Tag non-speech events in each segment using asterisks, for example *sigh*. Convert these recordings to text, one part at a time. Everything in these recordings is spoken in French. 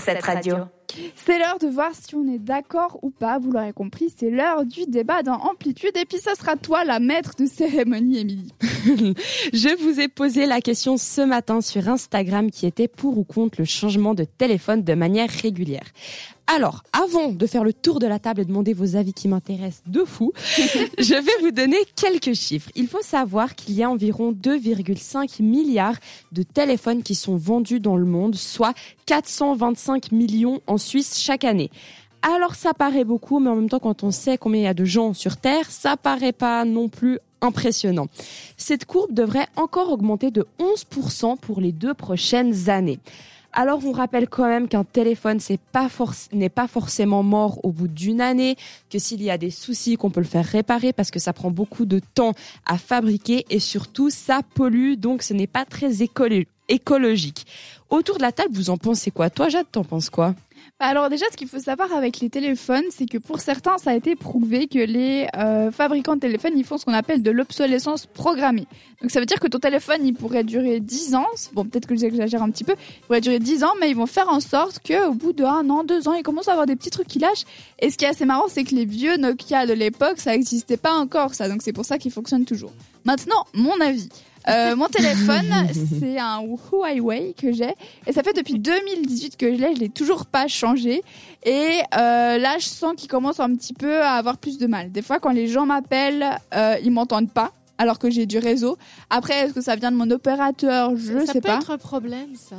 cette radio. C'est l'heure de voir si on est d'accord ou pas, vous l'aurez compris, c'est l'heure du débat dans Amplitude et puis ça sera toi la maître de cérémonie, Émilie. *laughs* Je vous ai posé la question ce matin sur Instagram qui était pour ou contre le changement de téléphone de manière régulière. Alors, avant de faire le tour de la table et demander vos avis qui m'intéressent de fou, *laughs* je vais vous donner quelques chiffres. Il faut savoir qu'il y a environ 2,5 milliards de téléphones qui sont vendus dans le monde, soit 425 millions en Suisse chaque année. Alors ça paraît beaucoup, mais en même temps, quand on sait combien il y a de gens sur Terre, ça paraît pas non plus impressionnant. Cette courbe devrait encore augmenter de 11% pour les deux prochaines années. Alors on rappelle quand même qu'un téléphone c'est pas n'est pas forcément mort au bout d'une année, que s'il y a des soucis qu'on peut le faire réparer parce que ça prend beaucoup de temps à fabriquer et surtout ça pollue donc ce n'est pas très écologique. Autour de la table, vous en pensez quoi? Toi Jade, t'en penses quoi? Alors déjà, ce qu'il faut savoir avec les téléphones, c'est que pour certains, ça a été prouvé que les euh, fabricants de téléphones, ils font ce qu'on appelle de l'obsolescence programmée. Donc ça veut dire que ton téléphone, il pourrait durer 10 ans. Bon, peut-être que j'exagère un petit peu. Il pourrait durer 10 ans, mais ils vont faire en sorte qu'au bout de un an, deux ans, ils commencent à avoir des petits trucs qui lâchent. Et ce qui est assez marrant, c'est que les vieux Nokia de l'époque, ça n'existait pas encore, ça. Donc c'est pour ça qu'ils fonctionnent toujours. Maintenant, mon avis. Euh, mon téléphone, c'est un Huawei que j'ai. Et ça fait depuis 2018 que je l'ai. Je l'ai toujours pas changé. Et euh, là, je sens qu'il commence un petit peu à avoir plus de mal. Des fois, quand les gens m'appellent, euh, ils m'entendent pas alors que j'ai du réseau. Après, est-ce que ça vient de mon opérateur? Je ne sais pas. Ça peut être un problème, ça.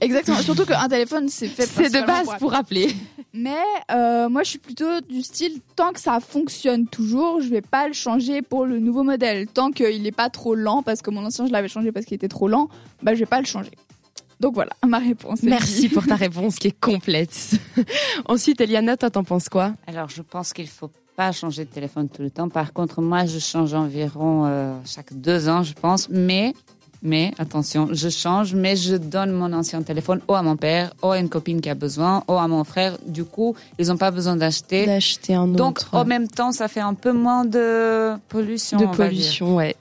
Exactement. Surtout qu'un téléphone, c'est fait. C'est de base pour appeler. Mais euh, moi, je suis plutôt du style tant que ça fonctionne toujours, je vais pas le changer pour le nouveau modèle. Tant qu'il n'est pas trop lent, parce que mon ancien, je l'avais changé parce qu'il était trop lent, bah je vais pas le changer. Donc voilà, *laughs* ma réponse. Merci pour ta réponse qui est complète. *laughs* Ensuite, Eliana, toi, t'en penses quoi? Alors, je pense qu'il faut pas changer de téléphone tout le temps. Par contre, moi, je change environ euh, chaque deux ans, je pense. Mais mais attention, je change, mais je donne mon ancien téléphone ou à mon père, ou à une copine qui a besoin, ou à mon frère. Du coup, ils n'ont pas besoin d'acheter. D'acheter un autre. Donc, en même temps, ça fait un peu moins de pollution. De pollution, ouais.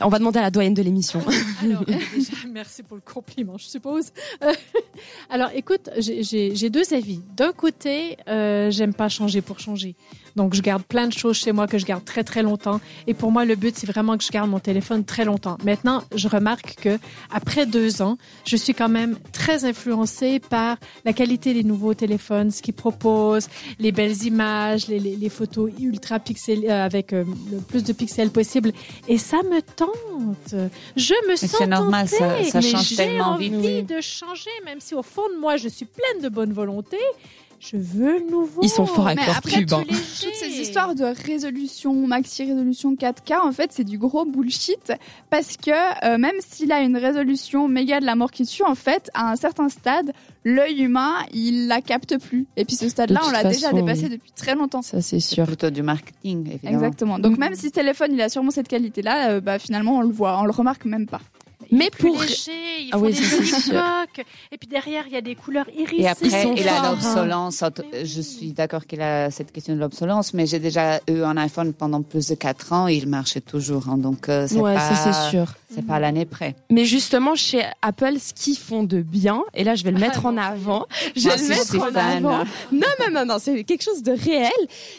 on va demander à la doyenne de l'émission. *laughs* Alors, *laughs* merci pour le compliment, je suppose. *laughs* Alors, écoute, j'ai deux avis. D'un côté, euh, j'aime pas changer pour changer. Donc, je garde plein de choses chez moi que je garde très, très longtemps. Et pour moi, le but, c'est vraiment que je garde mon téléphone très longtemps. Maintenant, je remarque que après deux ans, je suis quand même très influencée par la qualité des nouveaux téléphones, ce qu'ils proposent, les belles images, les, les, les photos ultra pixel euh, avec euh, le plus de pixels possible. Et ça me tente. Je me sens C'est normal, ça, ça change tellement vite. J'ai envie de changer, même si au fond de moi, je suis pleine de bonne volonté je veux le nouveau. Ils sont forts avec Mais leur après, pub. hein. Toutes ces histoires de résolution, maxi résolution 4K, en fait, c'est du gros bullshit parce que euh, même s'il a une résolution méga de la mort qui tue, en fait, à un certain stade, l'œil humain, il la capte plus. Et puis ce stade-là, De on l'a déjà dépassé oui. depuis très longtemps. Ça, c'est C'est sûr. plutôt du marketing, évidemment. Exactement. Donc même si ce téléphone, il a sûrement cette qualité-là, euh, bah finalement, on le voit, on le remarque même pas. Mais plus pour. léger, ils Ah font oui, des. Et puis derrière, il y a des couleurs irisées. Et après, sont il a l'obsolence. Je suis d'accord qu'il a cette question de l'obsolence, mais j'ai déjà eu un iPhone pendant plus de 4 ans et il marchait toujours. hein. donc, euh, c'est Ouais, pas, c'est sûr. C'est pas à l'année près. Mais justement, chez Apple, ce qu'ils font de bien, et là, je vais le mettre en avant. Je Moi vais le je mettre en fan. avant. Non, non, non, non, c'est quelque chose de réel.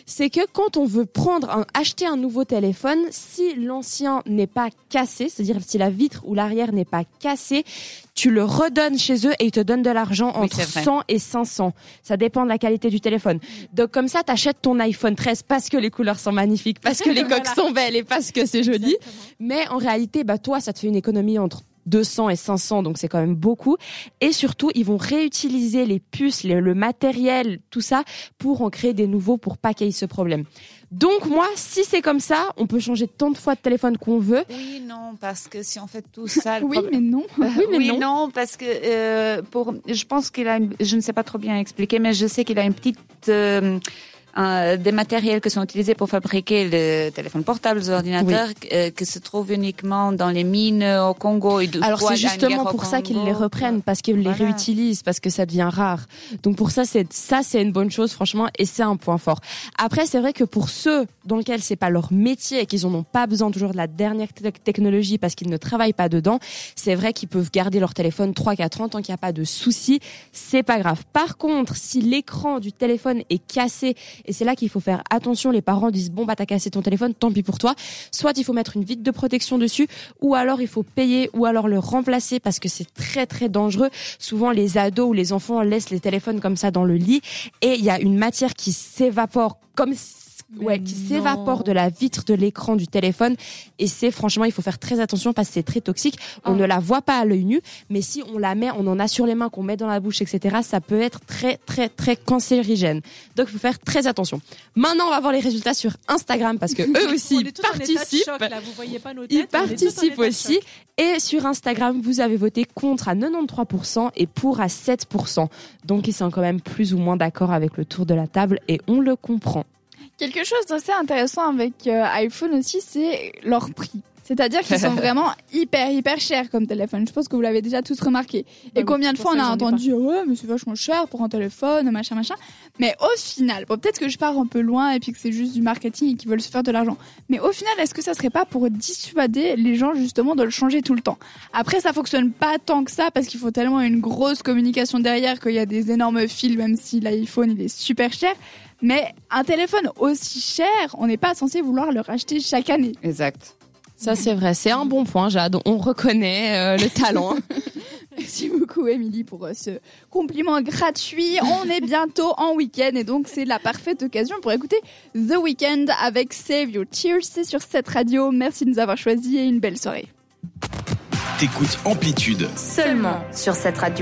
C'est que quand on veut prendre un, acheter un nouveau téléphone, si l'ancien n'est pas cassé, c'est-à-dire si la vitre ou l'arrière n'est pas cassé, tu le redonnes chez eux et ils te donnent de l'argent Oui, entre c'est vrai. 100 et 500. Ça dépend de la qualité du téléphone. Donc comme ça, t'achètes ton iPhone 13 parce que les couleurs sont magnifiques, parce que *laughs* les coques Voilà. sont belles et parce que c'est joli. Exactement. Mais en réalité, bah toi, ça te fait une économie entre 200 et 500, donc c'est quand même beaucoup. Et surtout, ils vont réutiliser les puces, le, le matériel, tout ça, pour en créer des nouveaux, pour pas qu'il y ait ce problème. Donc moi, si c'est comme ça, on peut changer tant de fois de téléphone qu'on veut. Oui, non, parce que si on fait tout ça, le *laughs* Oui, problème- mais non. *laughs* Oui, mais oui, non. non. parce que euh, pour, je pense qu'il a, une- je ne sais pas trop bien expliquer, mais je sais qu'il a une petite, euh, un- des matériels qui sont utilisés pour fabriquer les téléphones portables, les ordinateurs, euh, qui se trouvent uniquement dans les mines au Congo. et du Alors c'est justement pour ça qu'ils les reprennent parce qu'ils les réutilisent parce que ça devient rare. Donc pour ça c'est ça c'est une bonne chose franchement et c'est un point fort. Après c'est vrai que pour ceux dans lesquels c'est pas leur métier et qu'ils en ont pas besoin toujours de la dernière te- technologie parce qu'ils ne travaillent pas dedans, c'est vrai qu'ils peuvent garder leur téléphone 3 4 ans tant qu'il n'y a pas de souci, c'est pas grave. Par contre, si l'écran du téléphone est cassé et c'est là qu'il faut faire attention, les parents disent bon bah t'as cassé ton téléphone, tant pis pour toi. Soit il faut mettre une vitre de protection dessus ou alors il faut payer ou alors le remplacer parce que c'est très très dangereux. Souvent les ados ou les enfants laissent les téléphones comme ça dans le lit et il y a une matière qui s'évapore comme ouais, qui s'évapore de la vitre de l'écran du téléphone et c'est franchement il faut faire très attention parce que c'est très toxique. On Oh. ne la voit pas à l'œil nu, mais si on la met, on en a sur les mains, qu'on met dans la bouche, etc. Ça peut être très très très cancérigène. Donc il faut faire très attention. Maintenant on va voir les résultats sur Instagram parce que *laughs* eux aussi On ils est tous en état de participent. choc, là, vous voyez pas nos Ils têtes, participent aussi. Et sur Instagram, vous avez voté contre à 93% et pour à 7%. Donc ils sont quand même plus ou moins d'accord avec le tour de la table et on le comprend. Quelque chose d'assez intéressant avec euh, iPhone aussi, c'est leur prix. C'est-à-dire qu'ils sont *laughs* vraiment hyper, hyper chers comme téléphone. Je pense que vous l'avez déjà tous remarqué. Bah Et combien de fois on a entendu, ouais, mais c'est vachement cher pour un téléphone, machin, machin. Mais au final, bon, peut-être que je pars un peu loin et puis que c'est juste du marketing et qu'ils veulent se faire de l'argent. Mais au final, est-ce que ça serait pas pour dissuader les gens justement de le changer tout le temps? Après, ça fonctionne pas tant que ça parce qu'il faut tellement une grosse communication derrière qu'il y a des énormes fils, même si l'iPhone il est super cher. Mais un téléphone aussi cher, on n'est pas censé vouloir le racheter chaque année. Exact. Ça c'est vrai, c'est un bon point Jade, on reconnaît euh, le talent. *laughs* Merci beaucoup, Émilie, pour euh, ce compliment gratuit. On est bientôt en week-end et donc c'est la parfaite occasion pour écouter The Weeknd avec Save Your Tears. C'est sur cette radio. Merci de nous avoir choisis et une belle soirée. T'écoutes Amplitude. Seulement sur cette radio.